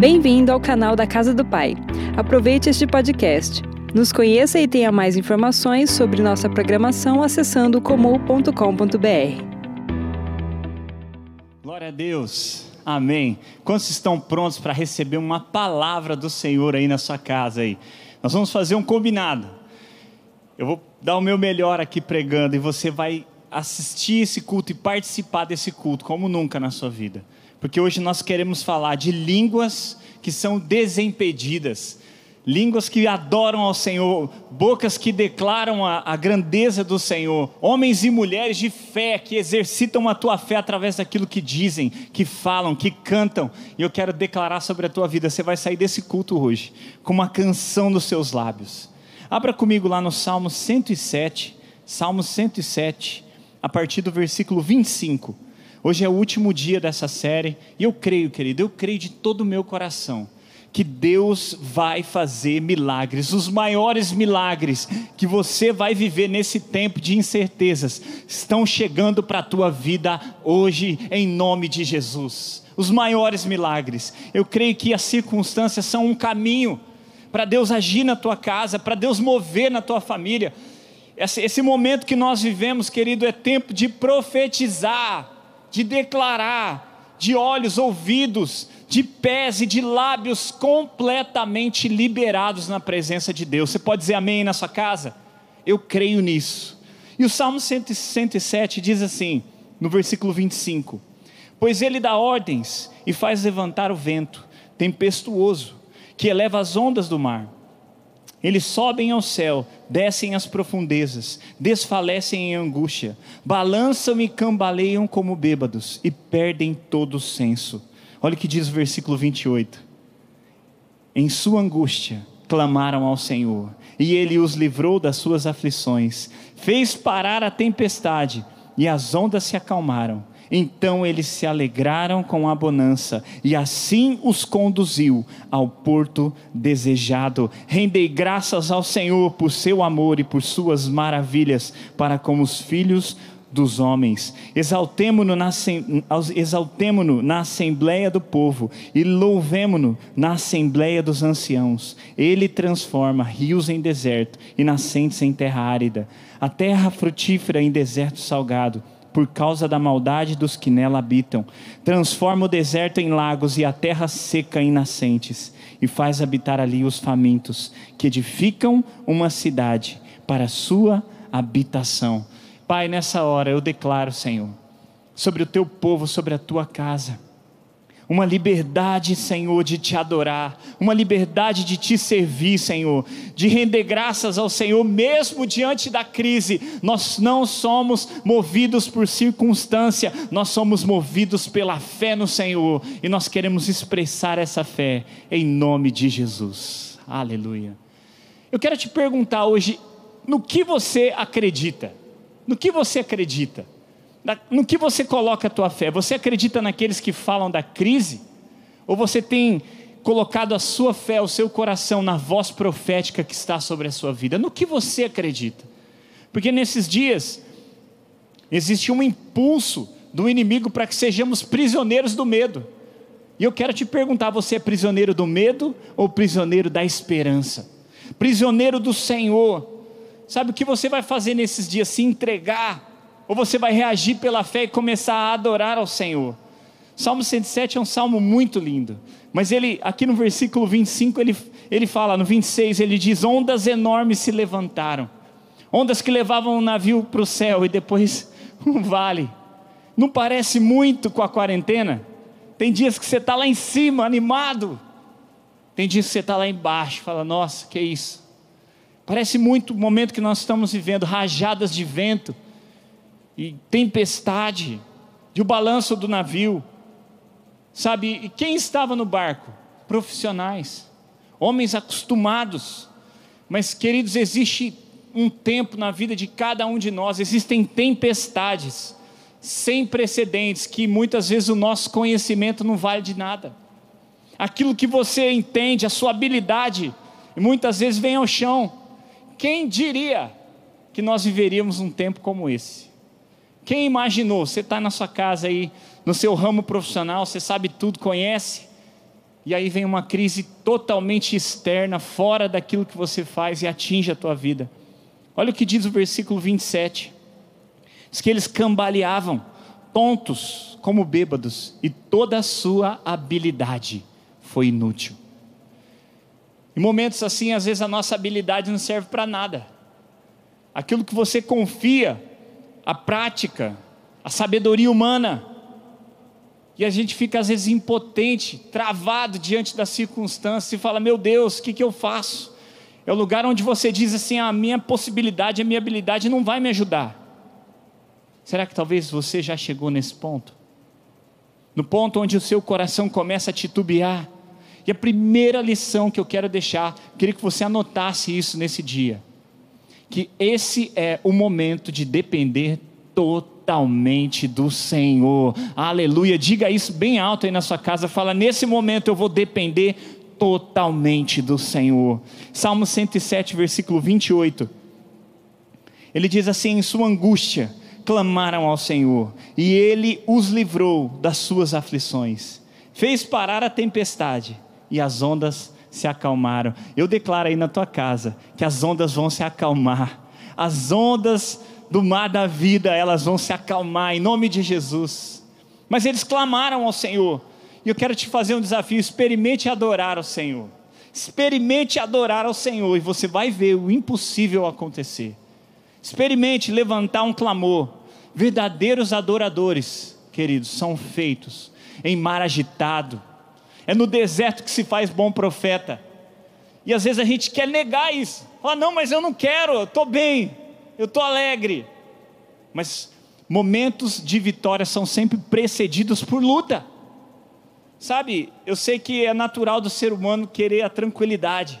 Bem-vindo ao canal da Casa do Pai. Aproveite este podcast. Nos conheça e tenha mais informações sobre nossa programação acessando comum.com.br. Glória a Deus. Amém. Quantos estão prontos para receber uma palavra do Senhor aí na sua casa aí? Nós vamos fazer um combinado. Eu vou dar o meu melhor aqui pregando e você vai assistir esse culto e participar desse culto como nunca na sua vida porque hoje nós queremos falar de línguas que são desimpedidas, línguas que adoram ao Senhor, bocas que declaram a, a, grandeza do Senhor, homens e mulheres de fé que exercitam a tua fé através daquilo que dizem, que falam, que cantam. E eu quero declarar sobre a tua vida: você vai sair desse culto hoje com uma canção nos seus lábios. Abra comigo lá no Salmo 107, Salmo 107, a partir do versículo 25. Hoje é o último dia dessa série e eu creio, querido, eu creio de todo o meu coração que Deus vai fazer milagres, os maiores milagres que você vai viver nesse tempo de incertezas estão chegando para a tua vida hoje em nome de Jesus. Os maiores milagres. Eu creio que as circunstâncias são um caminho para Deus agir na tua casa, para Deus mover na tua família. Esse, esse momento que nós vivemos, querido, é tempo de profetizar de declarar, de olhos, ouvidos, de pés e de lábios completamente liberados na presença de Deus. Você pode dizer amém na sua casa? Eu creio nisso. E o Salmo 107 diz assim, no versículo 25: Pois ele dá ordens e faz levantar o vento tempestuoso, que eleva as ondas do mar. Eles sobem ao céu, descem às profundezas, desfalecem em angústia, balançam e cambaleiam como bêbados e perdem todo o senso. Olha o que diz o versículo 28. Em sua angústia clamaram ao Senhor, e ele os livrou das suas aflições, fez parar a tempestade, e as ondas se acalmaram. Então eles se alegraram com a bonança, e assim os conduziu ao porto desejado. Rendei graças ao Senhor por seu amor e por suas maravilhas para com os filhos dos homens. Exaltemo-no na, exaltemo na Assembleia do povo e louvemo-no na Assembleia dos anciãos. Ele transforma rios em deserto e nascentes em terra árida, a terra frutífera em deserto salgado por causa da maldade dos que nela habitam. Transforma o deserto em lagos e a terra seca em nascentes, e faz habitar ali os famintos, que edificam uma cidade para sua habitação. Pai, nessa hora eu declaro, Senhor, sobre o teu povo, sobre a tua casa uma liberdade, Senhor, de te adorar, uma liberdade de te servir, Senhor, de render graças ao Senhor, mesmo diante da crise. Nós não somos movidos por circunstância, nós somos movidos pela fé no Senhor e nós queremos expressar essa fé em nome de Jesus. Aleluia. Eu quero te perguntar hoje, no que você acredita? No que você acredita? No que você coloca a tua fé? Você acredita naqueles que falam da crise? Ou você tem colocado a sua fé, o seu coração na voz profética que está sobre a sua vida? No que você acredita? Porque nesses dias existe um impulso do inimigo para que sejamos prisioneiros do medo. E eu quero te perguntar: você é prisioneiro do medo ou prisioneiro da esperança? Prisioneiro do Senhor. Sabe o que você vai fazer nesses dias? Se entregar ou você vai reagir pela fé e começar a adorar ao Senhor. Salmo 107 é um salmo muito lindo, mas ele, aqui no versículo 25, ele, ele fala, no 26, ele diz: Ondas enormes se levantaram, ondas que levavam um navio para o céu e depois um vale. Não parece muito com a quarentena? Tem dias que você está lá em cima, animado, tem dias que você está lá embaixo, fala: Nossa, que isso. Parece muito o momento que nós estamos vivendo, rajadas de vento e tempestade, de o balanço do navio. Sabe, e quem estava no barco? Profissionais, homens acostumados. Mas, queridos, existe um tempo na vida de cada um de nós, existem tempestades sem precedentes que muitas vezes o nosso conhecimento não vale de nada. Aquilo que você entende, a sua habilidade, muitas vezes vem ao chão. Quem diria que nós viveríamos um tempo como esse? Quem imaginou? Você está na sua casa aí, no seu ramo profissional, você sabe tudo, conhece, e aí vem uma crise totalmente externa, fora daquilo que você faz e atinge a tua vida. Olha o que diz o versículo 27. Diz que eles cambaleavam, tontos como bêbados, e toda a sua habilidade foi inútil. Em momentos assim, às vezes a nossa habilidade não serve para nada. Aquilo que você confia, a prática, a sabedoria humana, e a gente fica às vezes impotente, travado diante das circunstâncias e fala: Meu Deus, o que, que eu faço? É o lugar onde você diz assim: A minha possibilidade, a minha habilidade não vai me ajudar. Será que talvez você já chegou nesse ponto? No ponto onde o seu coração começa a titubear. E a primeira lição que eu quero deixar, queria que você anotasse isso nesse dia. Que esse é o momento de depender totalmente do Senhor. Aleluia. Diga isso bem alto aí na sua casa. Fala: nesse momento eu vou depender totalmente do Senhor. Salmo 107, versículo 28. Ele diz assim: em sua angústia clamaram ao Senhor, e ele os livrou das suas aflições. Fez parar a tempestade e as ondas se acalmaram. Eu declaro aí na tua casa que as ondas vão se acalmar. As ondas do mar da vida, elas vão se acalmar em nome de Jesus. Mas eles clamaram ao Senhor. E eu quero te fazer um desafio: experimente adorar ao Senhor. Experimente adorar ao Senhor e você vai ver o impossível acontecer. Experimente levantar um clamor. Verdadeiros adoradores, queridos, são feitos em mar agitado. É no deserto que se faz bom profeta. E às vezes a gente quer negar isso. Ah, não, mas eu não quero, eu estou bem eu estou alegre. Mas momentos de vitória são sempre precedidos por luta. Sabe, eu sei que é natural do ser humano querer a tranquilidade,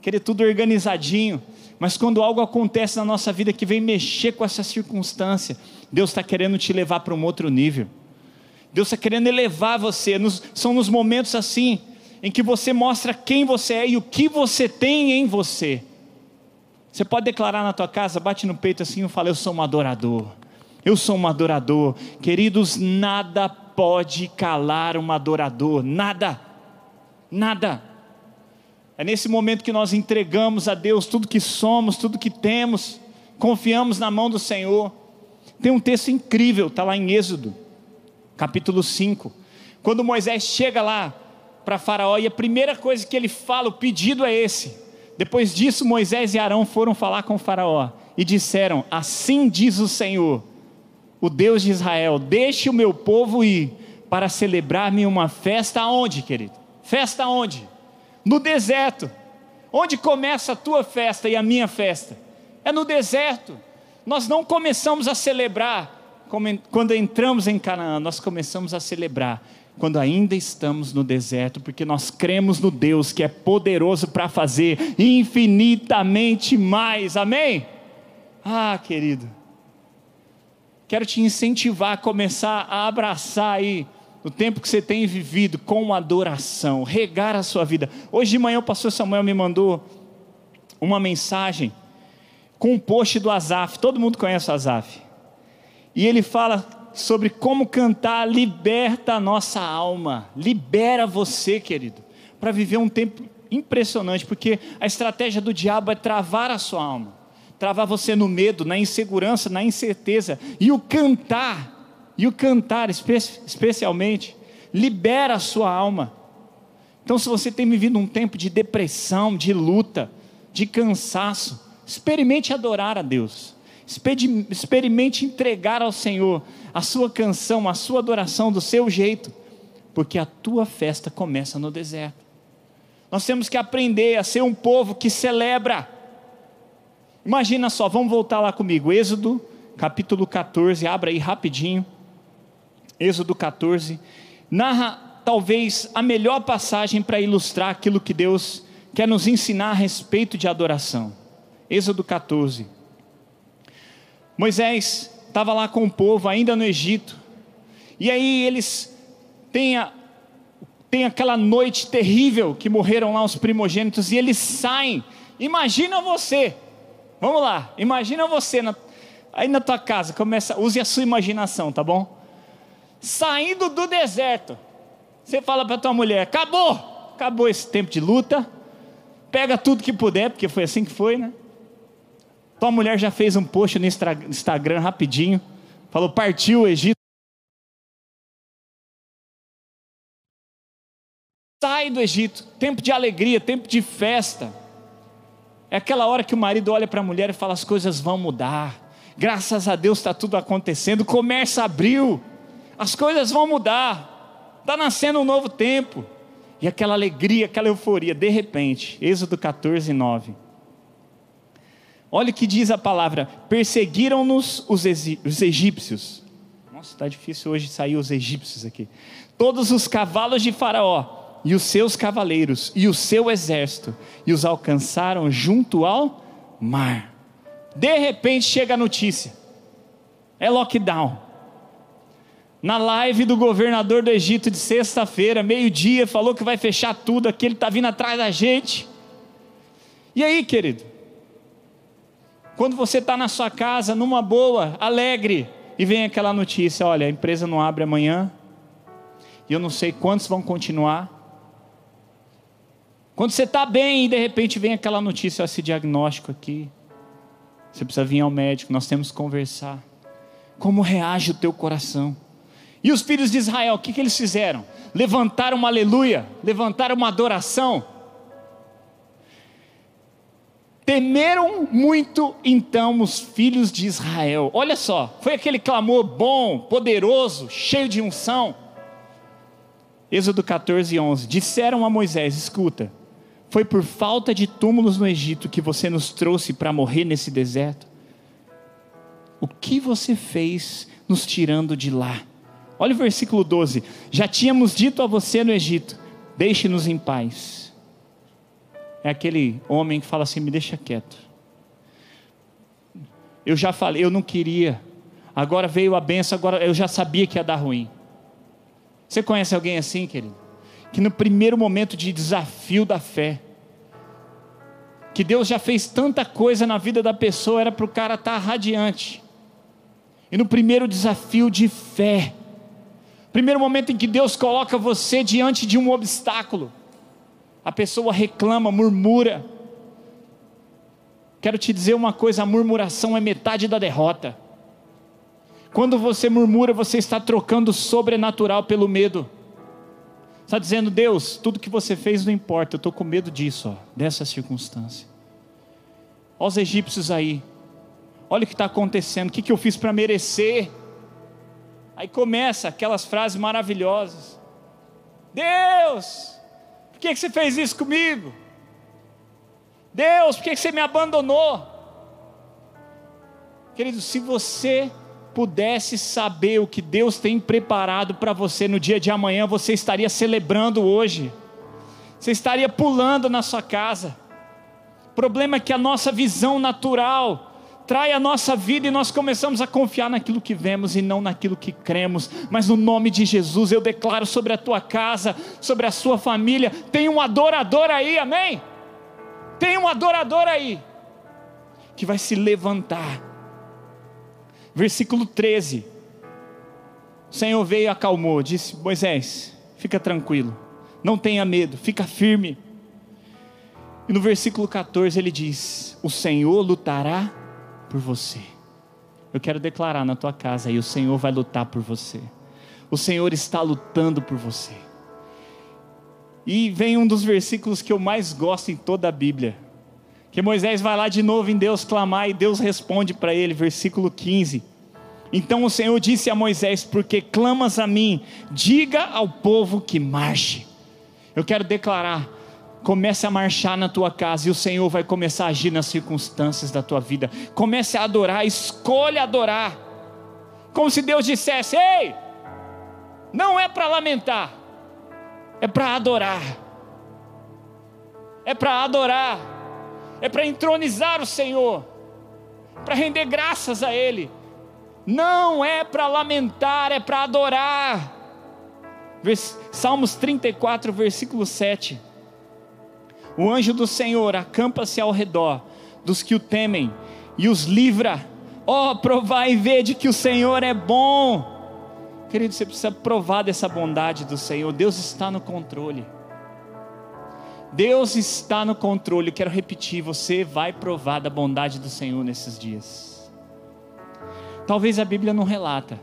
querer tudo organizadinho, mas quando algo acontece na nossa vida que vem mexer com essa circunstância, Deus está querendo te levar para um outro nível. Deus está querendo elevar você. Nos, são nos momentos assim em que você mostra quem você é e o que você tem em você. Você pode declarar na tua casa, bate no peito assim e fala: Eu sou um adorador. Eu sou um adorador. Queridos, nada pode calar um adorador. Nada. Nada. É nesse momento que nós entregamos a Deus tudo que somos, tudo que temos, confiamos na mão do Senhor. Tem um texto incrível, está lá em Êxodo, capítulo 5. Quando Moisés chega lá para Faraó, e a primeira coisa que ele fala, o pedido é esse: depois disso, Moisés e Arão foram falar com Faraó e disseram: Assim diz o Senhor, o Deus de Israel: Deixe o meu povo ir para celebrar-me uma festa aonde, querido? Festa aonde? No deserto. Onde começa a tua festa e a minha festa? É no deserto. Nós não começamos a celebrar quando entramos em Canaã, nós começamos a celebrar quando ainda estamos no deserto, porque nós cremos no Deus que é poderoso para fazer infinitamente mais. Amém? Ah, querido. Quero te incentivar a começar a abraçar aí o tempo que você tem vivido com adoração, regar a sua vida. Hoje de manhã o pastor Samuel me mandou uma mensagem com um post do Azaf. Todo mundo conhece o Azaf. E ele fala sobre como cantar liberta a nossa alma, libera você, querido, para viver um tempo impressionante, porque a estratégia do diabo é travar a sua alma, travar você no medo, na insegurança, na incerteza, e o cantar, e o cantar espe especialmente, libera a sua alma. Então, se você tem vivido um tempo de depressão, de luta, de cansaço, experimente adorar a Deus experimente entregar ao Senhor a sua canção, a sua adoração do seu jeito, porque a tua festa começa no deserto. Nós temos que aprender a ser um povo que celebra. Imagina só, vamos voltar lá comigo, Êxodo capítulo 14, abra aí rapidinho. Êxodo 14, narra talvez a melhor passagem para ilustrar aquilo que Deus quer nos ensinar a respeito de adoração. Êxodo 14. Moisés estava lá com o povo, ainda no Egito, e aí eles têm, a, têm aquela noite terrível que morreram lá os primogênitos, e eles saem. Imagina você, vamos lá, imagina você na, aí na tua casa, começa, use a sua imaginação, tá bom? Saindo do deserto, Você fala para tua mulher: acabou, acabou esse tempo de luta, pega tudo que puder, porque foi assim que foi, né? Tua mulher já fez um post no Instagram rapidinho, falou: partiu o Egito. Sai do Egito, tempo de alegria, tempo de festa. É aquela hora que o marido olha para a mulher e fala: as coisas vão mudar. Graças a Deus está tudo acontecendo. O comércio abriu, as coisas vão mudar. Está nascendo um novo tempo. E aquela alegria, aquela euforia, de repente, Êxodo 14, 9. Olha o que diz a palavra: perseguiram-nos os, os egípcios. Nossa, está difícil hoje sair os egípcios aqui. Todos os cavalos de Faraó e os seus cavaleiros e o seu exército, e os alcançaram junto ao mar. De repente chega a notícia: é lockdown. Na live do governador do Egito de sexta-feira, meio-dia, falou que vai fechar tudo aqui, ele está vindo atrás da gente. E aí, querido? Quando você está na sua casa, numa boa, alegre, e vem aquela notícia: olha, a empresa não abre amanhã, e eu não sei quantos vão continuar. Quando você está bem e de repente vem aquela notícia, esse diagnóstico aqui, você precisa vir ao médico, nós temos que conversar. Como reage o teu coração? E os filhos de Israel, o que, que eles fizeram? Levantaram uma aleluia, levantaram uma adoração. Temeram muito então os filhos de Israel. Olha só, foi aquele clamor bom, poderoso, cheio de unção. Êxodo 14, 11. Disseram a Moisés: Escuta, foi por falta de túmulos no Egito que você nos trouxe para morrer nesse deserto? O que você fez nos tirando de lá? Olha o versículo 12: Já tínhamos dito a você no Egito: Deixe-nos em paz. É aquele homem que fala assim: Me deixa quieto. Eu já falei, eu não queria. Agora veio a benção, agora eu já sabia que ia dar ruim. Você conhece alguém assim, querido? que no primeiro momento de desafio da fé, que Deus já fez tanta coisa na vida da pessoa, era para o cara estar tá radiante. E no primeiro desafio de fé, primeiro momento em que Deus coloca você diante de um obstáculo, a pessoa reclama, murmura. Quero te dizer uma coisa: a murmuração é metade da derrota. Quando você murmura, você está trocando o sobrenatural pelo medo está dizendo, Deus, tudo que você fez não importa, eu estou com medo disso, ó, dessa circunstância. Olha os egípcios aí, olha o que está acontecendo, o que, que eu fiz para merecer? Aí começa aquelas frases maravilhosas: Deus, por que, você fez isso comigo? Deus, por que, que você me abandonou? Querido, se você pudesse saber o que Deus tem preparado para você no dia de amanhã, você estaria celebrando hoje, você estaria pulando na sua casa. O problema é que a nossa visão natural trai a nossa vida e nós começamos a confiar naquilo que vemos e não naquilo que cremos. Mas no nome de Jesus eu declaro sobre a tua casa, sobre a sua família, tem um adorador aí, amém? Tem um adorador aí que vai se levantar Versículo 13. O Senhor veio e acalmou, disse: Moisés, fica tranquilo, não tenha medo, fica firme. E no versículo 14 ele diz: O Senhor lutará por você. Eu quero declarar na tua casa aí: o Senhor vai lutar por você. O Senhor está lutando por você. E vem um dos versículos que eu mais gosto em toda a Bíblia. Que Moisés vai lá de novo em Deus clamar e Deus responde para ele, versículo 15. Então o Senhor disse a Moisés: Porque clamas a mim, diga ao povo que marche. Eu quero declarar: comece a marchar na tua casa e o Senhor vai começar a agir nas circunstâncias da tua vida. Comece a adorar, escolha adorar. Como se Deus dissesse: Ei, não é para lamentar, é para adorar. É para adorar é para entronizar o Senhor, para render graças a Ele. Não é para lamentar, é para adorar. Salmos 34, versículo 7. O anjo do Senhor acampa-se ao redor dos que o temem e os livra. Ó, oh, provai e vede que o Senhor é bom. Querido, você precisa provar dessa bondade do Senhor. Deus está no controle. Deus está no controle. quero repetir: você vai provar da bondade do Senhor nesses dias. Talvez a Bíblia não relata,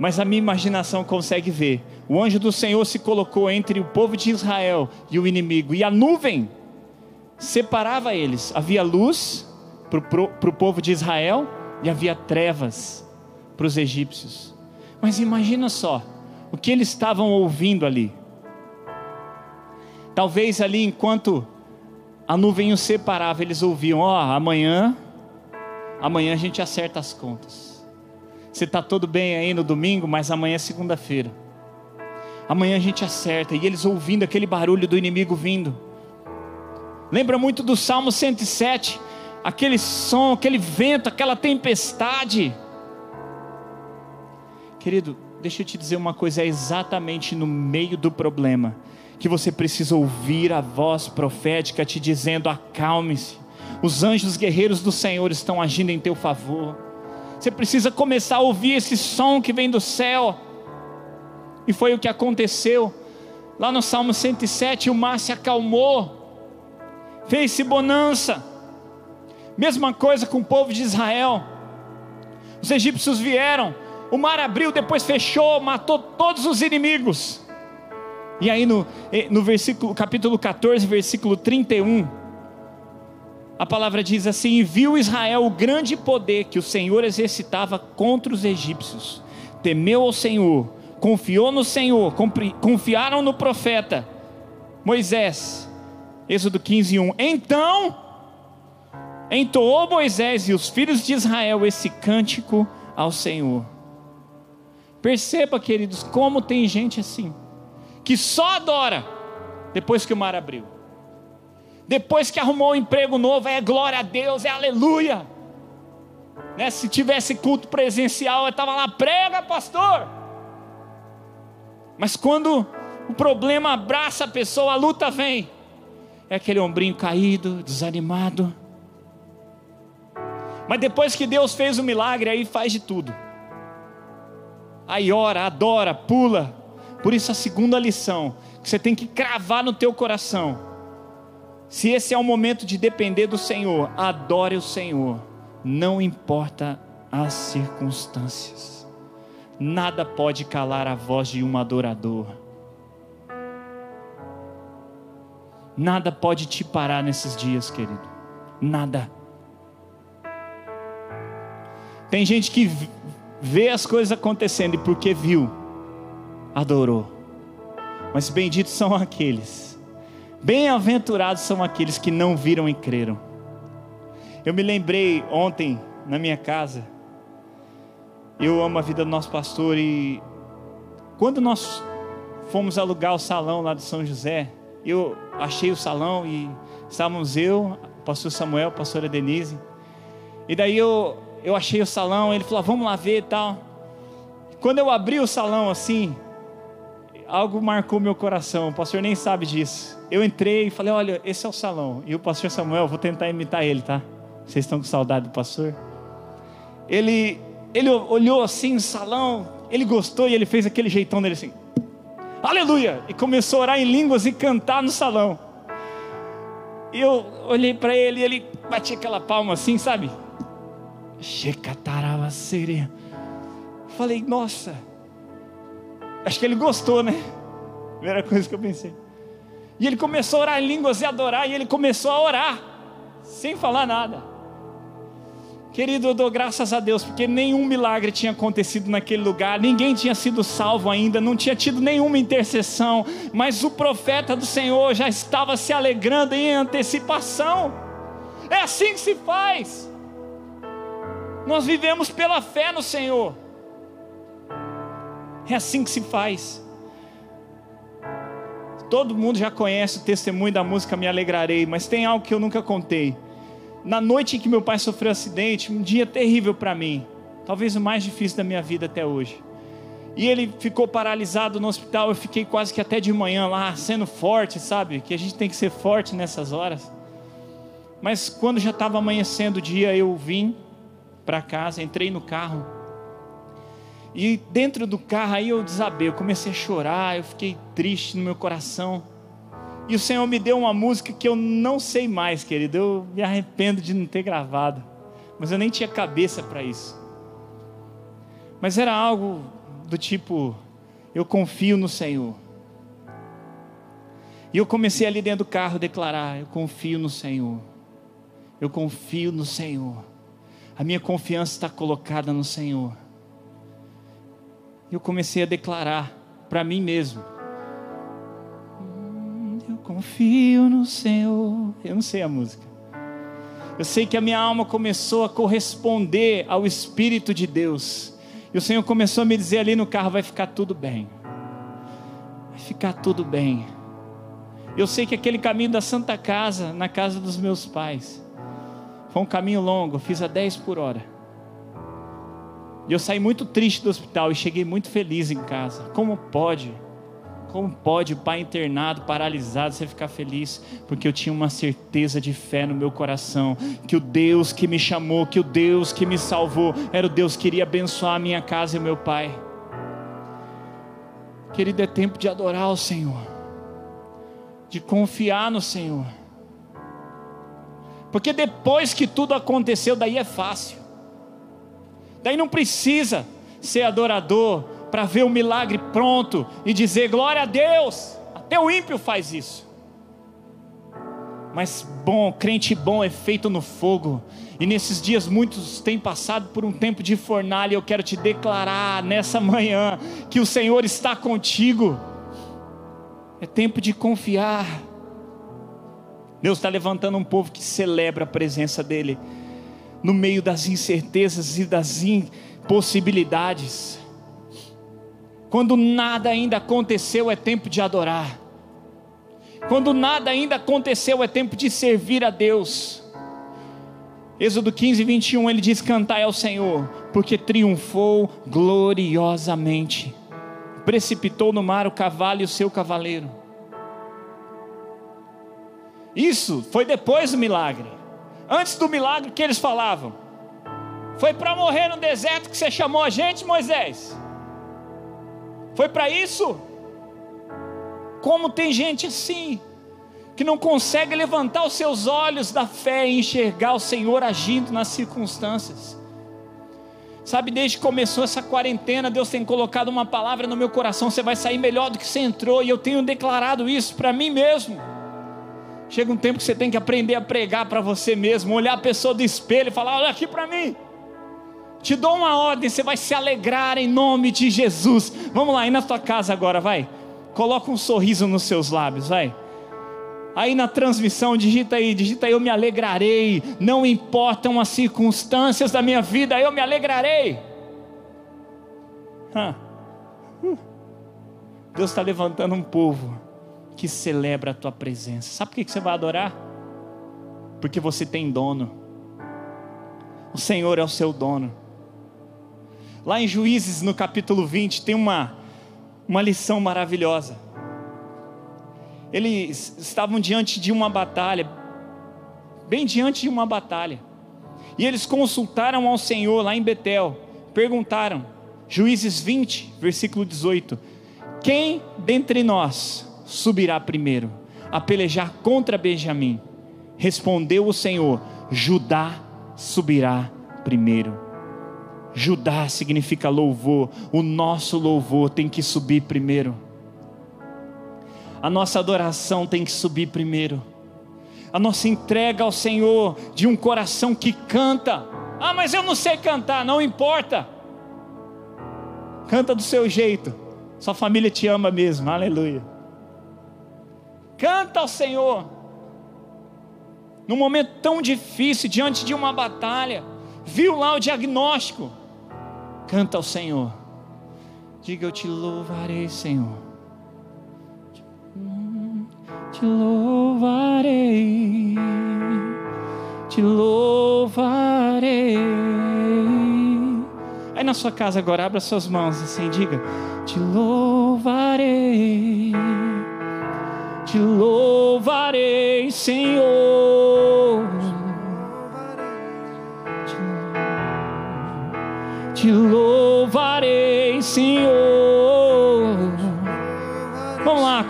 mas a minha imaginação consegue ver. O anjo do Senhor se colocou entre o povo de Israel e o inimigo, e a nuvem separava eles. Havia luz para o povo de Israel e havia trevas para os egípcios. Mas imagina só o que eles estavam ouvindo ali. Talvez ali, enquanto a nuvem os separava, eles ouviam: Ó, oh, amanhã, amanhã a gente acerta as contas. Você está todo bem aí no domingo, mas amanhã é segunda-feira. Amanhã a gente acerta. E eles ouvindo aquele barulho do inimigo vindo. Lembra muito do Salmo 107, aquele som, aquele vento, aquela tempestade. Querido, deixa eu te dizer uma coisa: é exatamente no meio do problema que você precisa ouvir a voz profética te dizendo: acalme-se, os anjos guerreiros do Senhor estão agindo em teu favor. Você precisa começar a ouvir esse som que vem do céu. E foi o que aconteceu. Lá no Salmo 107, o mar se acalmou, fez-se bonança. Mesma coisa com o povo de Israel. Os egípcios vieram, o mar abriu, depois fechou, matou todos os inimigos. E aí no, no versículo, capítulo 14, versículo 31, a palavra diz assim: E viu Israel o grande poder que o Senhor exercitava contra os egípcios, temeu ao Senhor, confiou no Senhor, confiaram no profeta Moisés. Êxodo 15, 1. Então, entoou Moisés e os filhos de Israel esse cântico ao Senhor. Perceba, queridos, como tem gente assim que só adora depois que o mar abriu. Depois que arrumou um emprego novo, é glória a Deus, é aleluia. Né? Se tivesse culto presencial, eu estava lá, prega, pastor. Mas quando o problema abraça a pessoa, a luta vem. É aquele ombrinho caído, desanimado. Mas depois que Deus fez o milagre, aí faz de tudo. Aí ora, adora, pula, por isso a segunda lição que você tem que cravar no teu coração. Se esse é o momento de depender do Senhor, adore o Senhor, não importa as circunstâncias. Nada pode calar a voz de um adorador. Nada pode te parar nesses dias, querido. Nada. Tem gente que vê as coisas acontecendo e porque viu, adorou. Mas benditos são aqueles, bem-aventurados são aqueles que não viram e creram. Eu me lembrei ontem na minha casa, eu amo a vida do nosso pastor e quando nós fomos alugar o salão lá de São José, eu achei o salão e estávamos eu, o pastor Samuel, a pastora Denise, e daí eu, eu achei o salão, ele falou, ah, vamos lá ver e tal. Quando eu abri o salão assim, algo marcou meu coração, o pastor nem sabe disso. Eu entrei e falei: Olha, esse é o salão. E o pastor Samuel, vou tentar imitar ele, tá? Vocês estão com saudade do pastor? Ele, ele olhou assim no salão, ele gostou e ele fez aquele jeitão dele assim: Aleluia! E começou a orar em línguas e cantar no salão. E eu olhei para ele e ele batia aquela palma assim, sabe? Falei, nossa, Acho que ele gostou, né? Primeira coisa que eu pensei. E ele começou a orar em línguas e adorar, e ele começou a orar, sem falar nada. Querido, eu dou graças a Deus, porque nenhum milagre tinha acontecido naquele lugar, ninguém tinha sido salvo ainda, não tinha tido nenhuma intercessão, mas o profeta do Senhor já estava se alegrando em antecipação. É assim que se faz. Nós vivemos pela fé no Senhor. É assim que se faz. Todo mundo já conhece o testemunho da música Me Alegrarei, mas tem algo que eu nunca contei. Na noite em que meu pai sofreu um acidente, um dia terrível para mim, talvez o mais difícil da minha vida até hoje. E ele ficou paralisado no hospital. Eu fiquei quase que até de manhã lá, sendo forte, sabe? Que a gente tem que ser forte nessas horas. Mas quando já estava amanhecendo o dia, eu vim para casa, entrei no carro E dentro do carro aí eu desabei, eu comecei a chorar, eu fiquei triste no meu coração. E o Senhor me deu uma música que eu não sei mais, querido. Eu me arrependo de não ter gravado. Mas eu nem tinha cabeça para isso. Mas era algo do tipo: Eu confio no Senhor. E eu comecei ali dentro do carro a declarar: Eu confio no Senhor. Eu confio no Senhor. A minha confiança está colocada no Senhor. Eu comecei a declarar para mim mesmo: confio no Senhor. Eu não sei a música. Eu sei que a minha alma começou a corresponder ao Espírito de Deus. E o Senhor começou a me dizer ali no carro: vai ficar tudo bem. Vai ficar tudo bem. Eu sei que aquele caminho da Santa Casa, na casa dos meus pais, foi um caminho longo, fiz a 10 por hora. E eu saí muito triste do hospital e cheguei muito feliz em casa. Como pode? Como pode o pai internado, paralisado, você ficar feliz? Porque eu tinha uma certeza de fé no meu coração, que o Deus que me chamou, que o Deus que me salvou, era o Deus que iria abençoar a minha casa e o meu pai. Querido, é tempo de adorar o Senhor, de confiar no Senhor. Porque depois que tudo aconteceu, daí é fácil. Daí não precisa ser adorador, para ver o milagre pronto e dizer glória a Deus. Até o ímpio faz isso. Mas bom, crente bom é feito no fogo. E nesses dias muitos têm passado por um tempo de fornalha. Eu quero te declarar nessa manhã que o Senhor está contigo. É tempo de confiar. Deus está levantando um povo que celebra a presença dEle no meio das incertezas e das impossibilidades. Quando nada ainda aconteceu, é tempo de adorar. Quando nada ainda aconteceu, é tempo de servir a Deus. Êxodo 15, 21, ele diz: Cantai ao Senhor, porque triunfou gloriosamente, precipitou no mar o cavalo e o seu cavaleiro. Isso foi depois do milagre. Antes do milagre, que eles falavam? Foi para morrer no deserto que você chamou a gente, Moisés? Foi para isso? Como tem gente assim, que não consegue levantar os seus olhos da fé e enxergar o Senhor agindo nas circunstâncias. Sabe, desde que começou essa quarentena, Deus tem colocado uma palavra no meu coração: você vai sair melhor do que você entrou, e eu tenho declarado isso para mim mesmo. Chega um tempo que você tem que aprender a pregar para você mesmo, olhar a pessoa do espelho e falar: olha aqui para mim. Te dou uma ordem, você vai se alegrar em nome de Jesus. Vamos lá, aí na tua casa agora, vai. Coloca um sorriso nos seus lábios, vai. Aí na transmissão, digita aí, digita aí, eu me alegrarei. Não importam as circunstâncias da minha vida, eu me alegrarei. Deus está levantando um povo que celebra a tua presença. Sabe por que você vai adorar? Porque você tem dono. O Senhor é o seu dono. Lá em Juízes, no capítulo 20, tem uma, uma lição maravilhosa. Eles estavam diante de uma batalha, bem diante de uma batalha. E eles consultaram ao Senhor lá em Betel. Perguntaram, Juízes 20, versículo 18: Quem dentre nós subirá primeiro a pelejar contra Benjamim? Respondeu o Senhor: Judá subirá primeiro. Judá significa louvor, o nosso louvor tem que subir primeiro. A nossa adoração tem que subir primeiro. A nossa entrega ao Senhor de um coração que canta. Ah, mas eu não sei cantar, não importa. Canta do seu jeito. Sua família te ama mesmo. Aleluia. Canta ao Senhor. Num momento tão difícil, diante de uma batalha, viu lá o diagnóstico. Canta ao Senhor. Diga: Eu te louvarei, Senhor. Te louvarei. Te louvarei. Aí na sua casa agora, abra suas mãos assim, diga: Te louvarei. Te louvarei, Senhor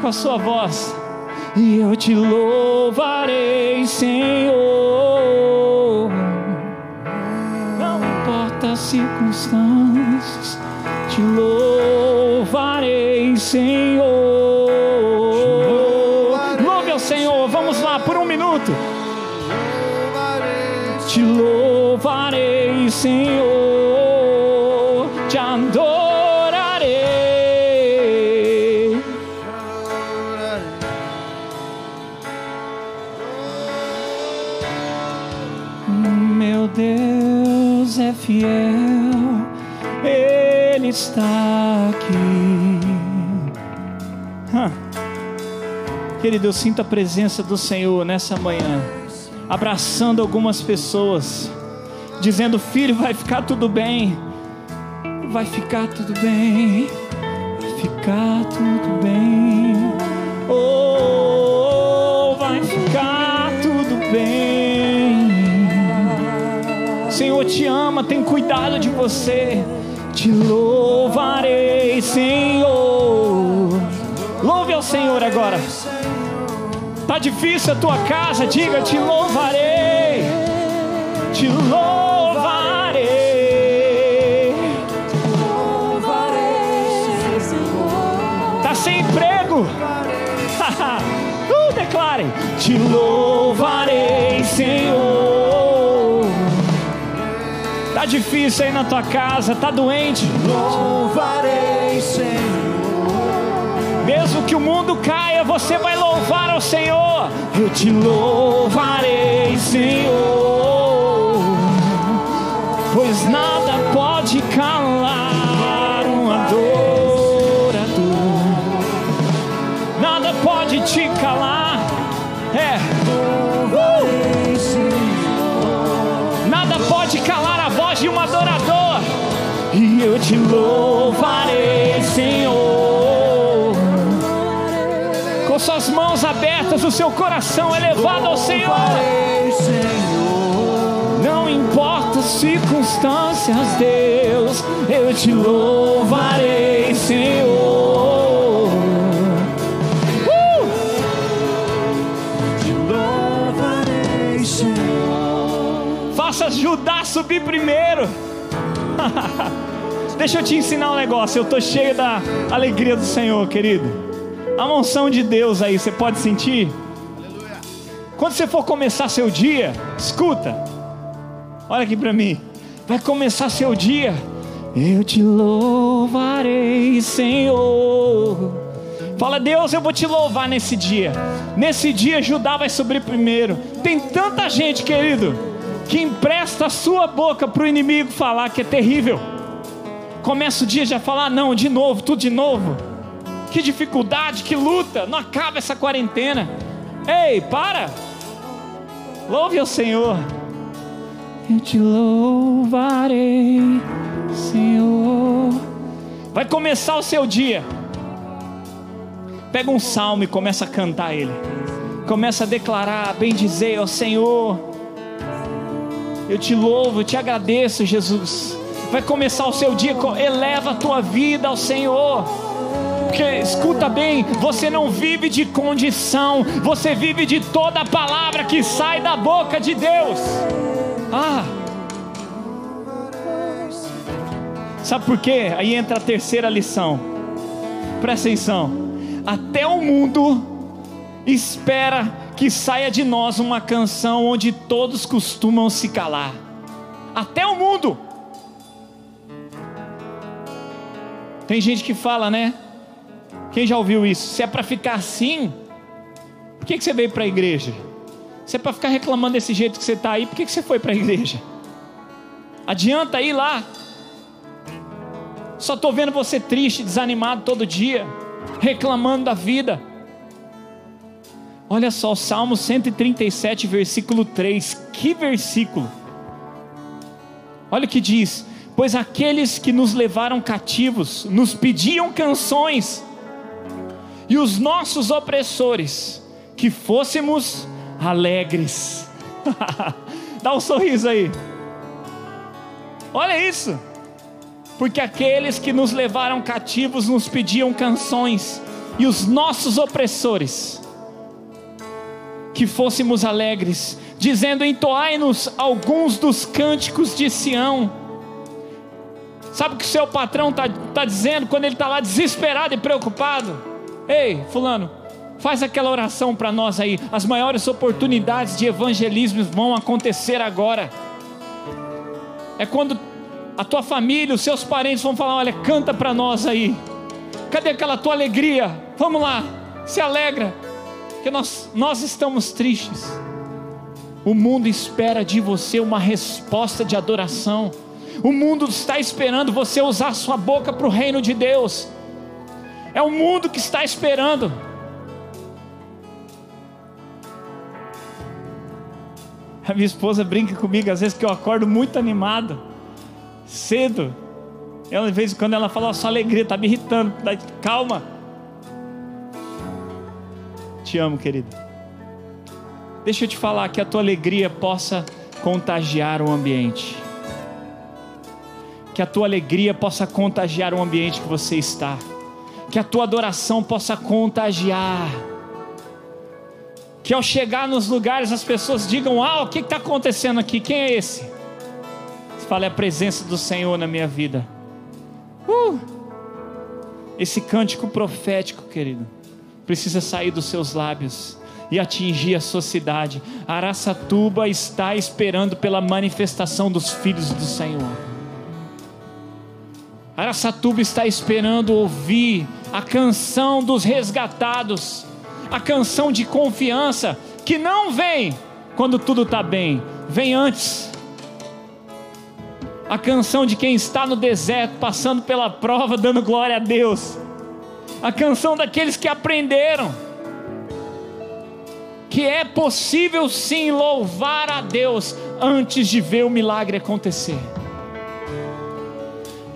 com a sua voz. E eu te louvarei, Senhor. Não importa as circunstâncias, te louvarei, Senhor. Louve ao Senhor, vamos lá por um minuto. Te louvarei, Senhor. Fiel, Ele está aqui. Querido, eu sinto a presença do Senhor nessa manhã, abraçando algumas pessoas, dizendo: Filho, vai ficar tudo bem, vai ficar tudo bem, vai ficar tudo bem, oh, Senhor te ama, tem cuidado de você. Te louvarei, Senhor. Louve ao Senhor agora. Tá difícil a tua casa, diga: Te louvarei. Te louvarei. Tá sem emprego? uh, Te louvarei, Senhor. Tá difícil aí na tua casa, tá doente. Louvarei, Senhor. Mesmo que o mundo caia, você vai louvar ao Senhor. Eu te louvarei, Senhor. Pois nada pode calar E eu te louvarei, Senhor. Com suas mãos abertas, o seu coração elevado ao Senhor. Não importa as circunstâncias, Deus, eu te louvarei, Senhor. Uh! Te louvarei, Senhor. Faça Judá subir primeiro. Deixa eu te ensinar um negócio. Eu tô cheio da alegria do Senhor, querido. A unção de Deus aí, você pode sentir? Quando você for começar seu dia, escuta. Olha aqui para mim. Vai começar seu dia. Eu te louvarei, Senhor. Fala, Deus, eu vou te louvar nesse dia. Nesse dia, Judá vai subir primeiro. Tem tanta gente, querido, que empresta a sua boca para o inimigo falar que é terrível. Começa o dia já falar, não, de novo, tudo de novo. Que dificuldade, que luta, não acaba essa quarentena. Ei, para! Louve ao Senhor. Eu te louvarei, Senhor. Vai começar o seu dia. Pega um salmo e começa a cantar ele. Começa a declarar, bem dizer ao Senhor. Eu te louvo, eu te agradeço, Jesus. Vai começar o seu dia, eleva a tua vida ao Senhor. Porque escuta bem, você não vive de condição, você vive de toda palavra que sai da boca de Deus. Ah, sabe por quê? Aí entra a terceira lição. Presta atenção. Até o mundo espera que saia de nós uma canção onde todos costumam se calar. Até o mundo. Tem gente que fala, né? Quem já ouviu isso? Se é para ficar assim, por que, que você veio para a igreja? Se é para ficar reclamando desse jeito que você está aí, por que, que você foi para a igreja? Adianta ir lá. Só estou vendo você triste, desanimado todo dia, reclamando da vida. Olha só, Salmo 137, versículo 3. Que versículo! Olha o que diz: Pois aqueles que nos levaram cativos nos pediam canções, e os nossos opressores que fôssemos alegres. Dá um sorriso aí. Olha isso. Porque aqueles que nos levaram cativos nos pediam canções, e os nossos opressores, que fôssemos alegres, dizendo: Entoai-nos alguns dos cânticos de Sião. Sabe o que o seu patrão está tá dizendo quando ele está lá desesperado e preocupado? Ei, Fulano, faz aquela oração para nós aí. As maiores oportunidades de evangelismo vão acontecer agora. É quando a tua família, os seus parentes vão falar: Olha, canta para nós aí. Cadê aquela tua alegria? Vamos lá, se alegra, que nós, nós estamos tristes. O mundo espera de você uma resposta de adoração. O mundo está esperando você usar sua boca para o reino de Deus. É o mundo que está esperando. A minha esposa brinca comigo às vezes que eu acordo muito animado, cedo. Ela, de vez em quando ela fala, sua alegria está me irritando. Calma. Te amo, querido. Deixa eu te falar que a tua alegria possa contagiar o ambiente. Que a tua alegria possa contagiar o ambiente que você está. Que a tua adoração possa contagiar. Que ao chegar nos lugares as pessoas digam: Ah, o que está acontecendo aqui? Quem é esse? Você fala: É a presença do Senhor na minha vida. Uh! Esse cântico profético, querido, precisa sair dos seus lábios e atingir a sociedade. Araçatuba está esperando pela manifestação dos filhos do Senhor. Araçatuba está esperando ouvir a canção dos resgatados, a canção de confiança que não vem quando tudo está bem, vem antes a canção de quem está no deserto, passando pela prova, dando glória a Deus, a canção daqueles que aprenderam que é possível sim louvar a Deus antes de ver o milagre acontecer.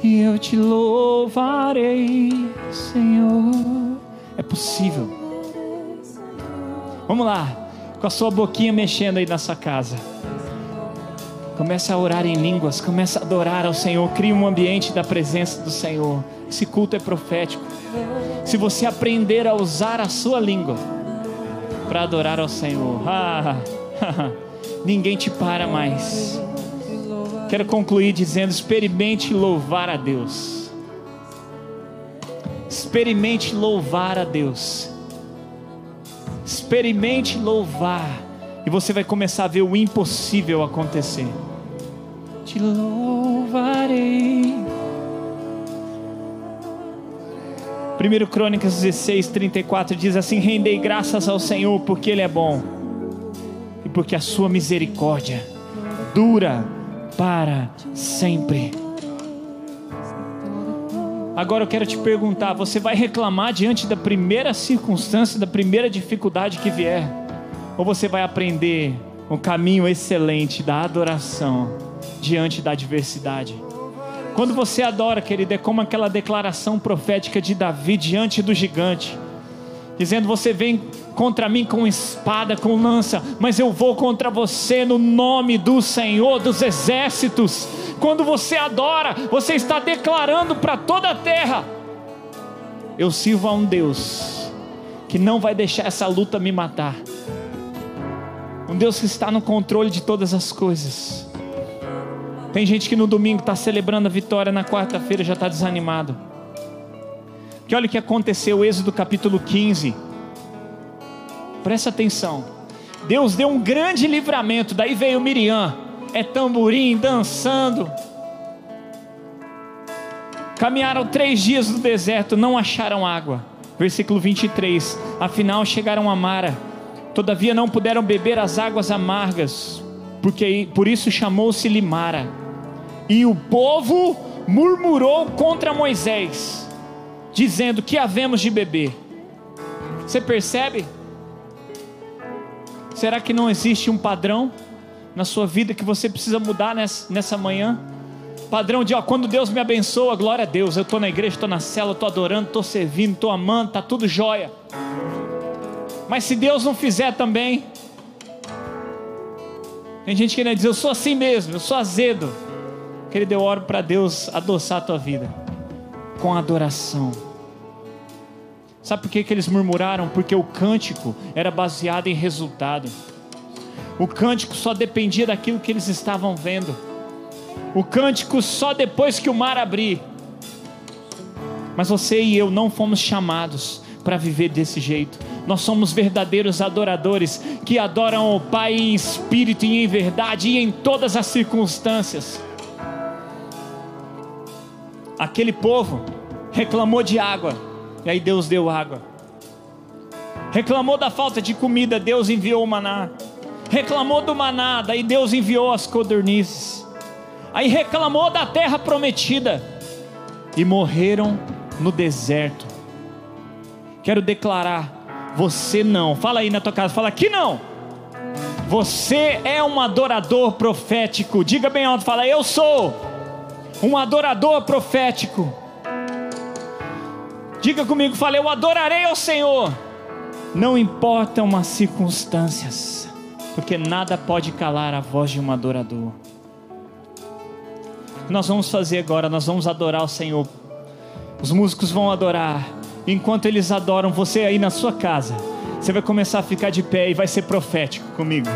E eu te louvarei, Senhor. É possível. Vamos lá, com a sua boquinha mexendo aí nessa casa. Começa a orar em línguas, começa a adorar ao Senhor, cria um ambiente da presença do Senhor. Esse culto é profético. Se você aprender a usar a sua língua para adorar ao Senhor, ah, ninguém te para mais. Quero concluir dizendo: experimente louvar a Deus. Experimente louvar a Deus. Experimente louvar e você vai começar a ver o impossível acontecer. Te louvarei. 1 Crônicas 16, 34 diz assim: Rendei graças ao Senhor, porque Ele é bom, e porque a sua misericórdia dura para sempre. Agora eu quero te perguntar: você vai reclamar diante da primeira circunstância, da primeira dificuldade que vier? Ou você vai aprender um caminho excelente da adoração diante da adversidade? Quando você adora, querido, é como aquela declaração profética de Davi diante do gigante, dizendo: Você vem contra mim com espada, com lança, mas eu vou contra você no nome do Senhor dos exércitos. Quando você adora, você está declarando para toda a terra: Eu sirvo a um Deus que não vai deixar essa luta me matar. Um Deus que está no controle de todas as coisas. Tem gente que no domingo está celebrando a vitória, na quarta-feira já está desanimado. Que olha o que aconteceu, Êxodo capítulo 15. Presta atenção. Deus deu um grande livramento, daí veio Miriam, é tamborim, dançando. Caminharam três dias no deserto, não acharam água. Versículo 23. Afinal chegaram a Mara, todavia não puderam beber as águas amargas, porque por isso chamou-se Mara. E o povo murmurou contra Moisés, dizendo: Que havemos de beber? Você percebe? Será que não existe um padrão na sua vida que você precisa mudar nessa, manhã? Padrão de, ó, quando Deus me abençoa, glória a Deus, eu estou na igreja, estou na cela, estou adorando, estou servindo, estou amando, está tudo jóia. Mas se Deus não fizer também, tem gente que dizer, eu sou assim mesmo, eu sou azedo. Querido, eu oro para Deus adoçar a tua vida com adoração. Sabe por que, que eles murmuraram? Porque o cântico era baseado em resultado. O cântico só dependia daquilo que eles estavam vendo. O cântico só depois que o mar abrir. Mas você e eu não fomos chamados para viver desse jeito. Nós somos verdadeiros adoradores que adoram o Pai em espírito e em verdade e em todas as circunstâncias. Aquele povo reclamou de água, e aí Deus deu água. Reclamou da falta de comida, Deus enviou o maná. Reclamou do maná, daí Deus enviou as codornizes. Aí reclamou da terra prometida e morreram no deserto. Quero declarar, você não. Fala aí na tua casa, fala aqui não. Você é um adorador profético. Diga bem alto, fala eu sou um adorador profético. Diga comigo, fala eu adorarei ao Senhor. Não importam as circunstâncias, porque nada pode calar a voz de um adorador. O que nós vamos fazer agora? Nós vamos adorar o Senhor. Os músicos vão adorar. Enquanto eles adoram, você aí na sua casa, você vai começar a ficar de pé e vai ser profético comigo.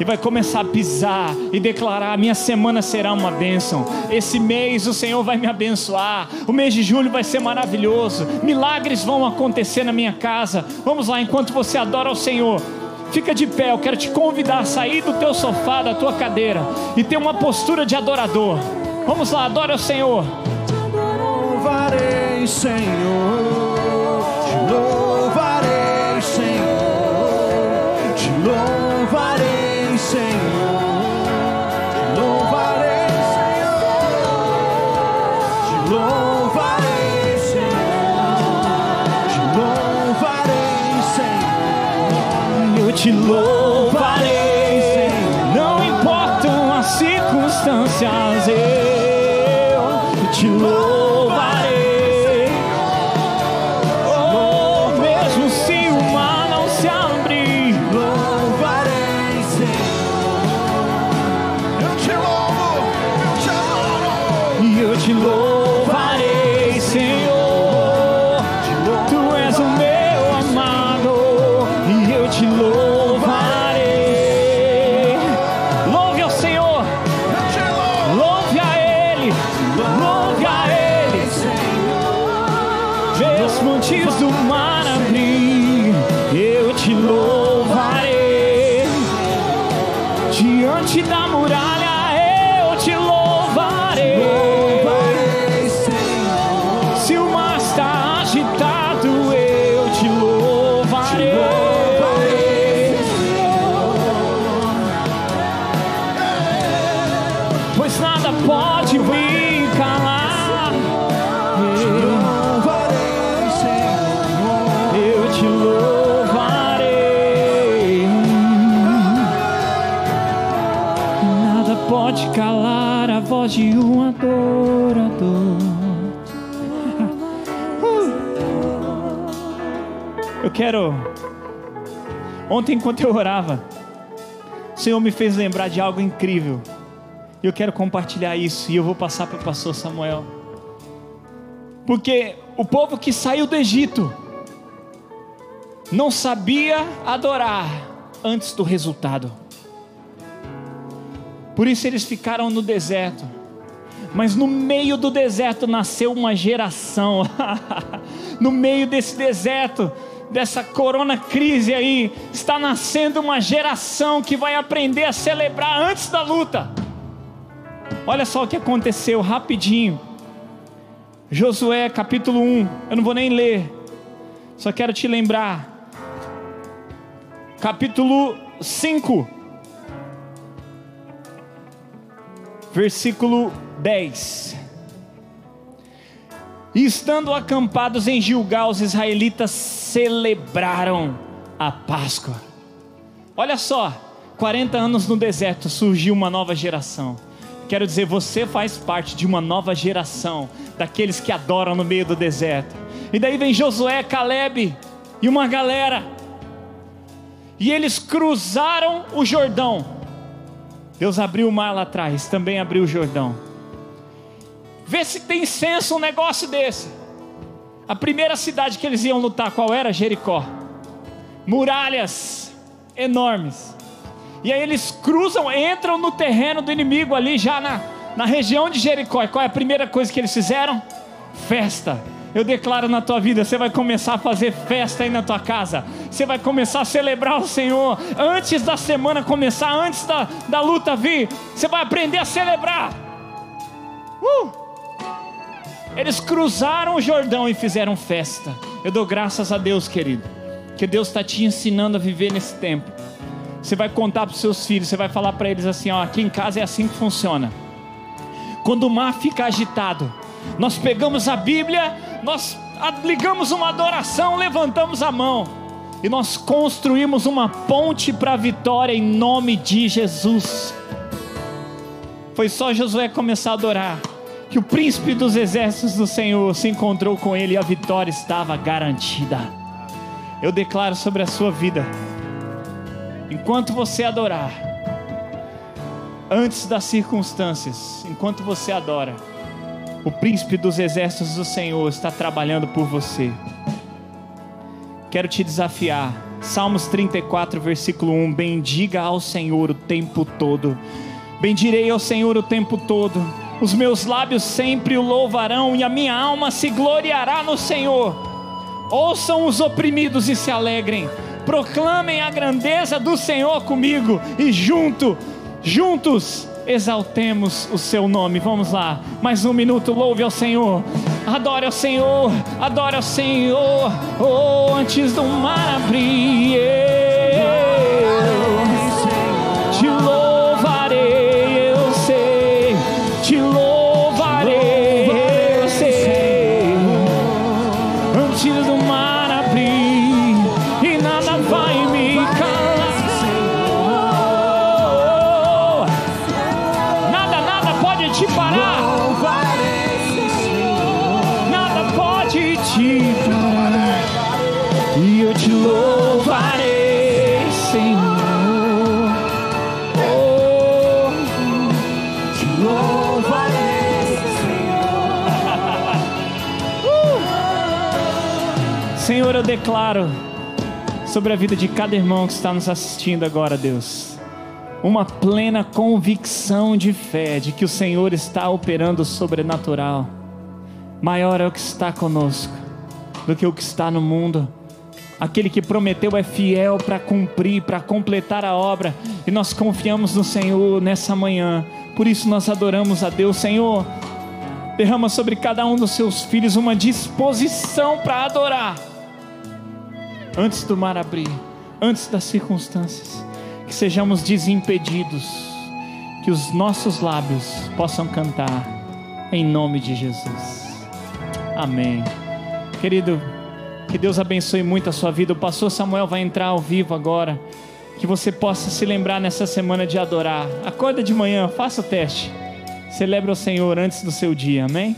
E vai começar a pisar e declarar: minha semana será uma bênção. Esse mês o Senhor vai me abençoar. O mês de julho vai ser maravilhoso. Milagres vão acontecer na minha casa. Vamos lá, enquanto você adora o Senhor, Fica de pé, eu quero te convidar a sair do teu sofá, da tua cadeira e ter uma postura de adorador. Vamos lá, adora o Senhor. louvarei, Senhor. Pode me calar. Louvarei, Senhor. Eu te louvarei. Nada pode calar a voz de um adorador. Eu quero. Ontem, enquanto eu orava, o Senhor me fez lembrar de algo incrível. E eu quero compartilhar isso. E eu vou passar para o pastor Samuel. Porque o povo que saiu do Egito não sabia adorar antes do resultado. Por isso eles ficaram no deserto. Mas no meio do deserto nasceu uma geração. no meio desse deserto, dessa corona crise aí, está nascendo uma geração que vai aprender a celebrar antes da luta. Olha só o que aconteceu rapidinho. Josué capítulo 1, eu não vou nem ler, só quero te lembrar. Capítulo 5, versículo 10. E estando acampados em Gilgal, os israelitas celebraram a Páscoa. Olha só, 40 anos no deserto surgiu uma nova geração. Quero dizer, você faz parte de uma nova geração daqueles que adoram no meio do deserto. E daí vem Josué, Caleb e uma galera. E eles cruzaram o Jordão. Deus abriu o mar lá atrás, também abriu o Jordão. Vê se tem senso um negócio desse. A primeira cidade que eles iam lutar, qual era? Jericó. Muralhas enormes. E aí eles cruzam, entram no terreno do inimigo ali, já na, na região de Jericó. E qual é a primeira coisa que eles fizeram? Festa. Eu declaro na tua vida, você vai começar a fazer festa aí na tua casa. Você vai começar a celebrar o Senhor. Antes da semana começar, antes da, da luta vir, você vai aprender a celebrar. Uh! Eles cruzaram o Jordão e fizeram festa. Eu dou graças a Deus, querido, que Deus está te ensinando a viver nesse tempo. Você vai contar para os seus filhos, você vai falar para eles assim: ó, aqui em casa é assim que funciona. Quando o mar fica agitado, nós pegamos a Bíblia, nós ligamos uma adoração, levantamos a mão e nós construímos uma ponte para a vitória em nome de Jesus. Foi só Josué começar a adorar que o príncipe dos exércitos do Senhor se encontrou com ele e a vitória estava garantida. Eu declaro sobre a sua vida, enquanto você adorar, antes das circunstâncias, enquanto você adora, o príncipe dos exércitos do Senhor está trabalhando por você. Quero te desafiar. Salmos 34, versículo 1: Bendiga ao Senhor o tempo todo. Bendirei ao Senhor o tempo todo. Os meus lábios sempre o louvarão e a minha alma se gloriará no Senhor. Ouçam os oprimidos e se alegrem. Proclamem a grandeza do Senhor comigo e junto, juntos exaltemos o seu nome. Vamos lá, mais um minuto, louve ao Senhor. Adore ao Senhor, adore ao Senhor. Oh, antes do mar abrir, pode te parar. Nada pode te parar. E eu te louvarei, Senhor. Oh, te louvarei, Senhor. Senhor, eu declaro sobre a vida de cada irmão que está nos assistindo agora, Deus uma plena convicção de fé de que o Senhor está operando sobrenatural. Maior é o que está conosco do que o que está no mundo. Aquele que prometeu é fiel para cumprir, para completar a obra, e nós confiamos no Senhor nessa manhã. Por isso nós adoramos a Deus, Senhor. Derrama sobre cada um dos seus filhos uma disposição para adorar. Antes do mar abrir, antes das circunstâncias que sejamos desimpedidos, que os nossos lábios possam cantar em nome de Jesus. Amém. Querido, que Deus abençoe muito a sua vida. O pastor Samuel vai entrar ao vivo agora. Que você possa se lembrar nessa semana de adorar. Acorda de manhã, faça o teste. Celebre o Senhor antes do seu dia. Amém?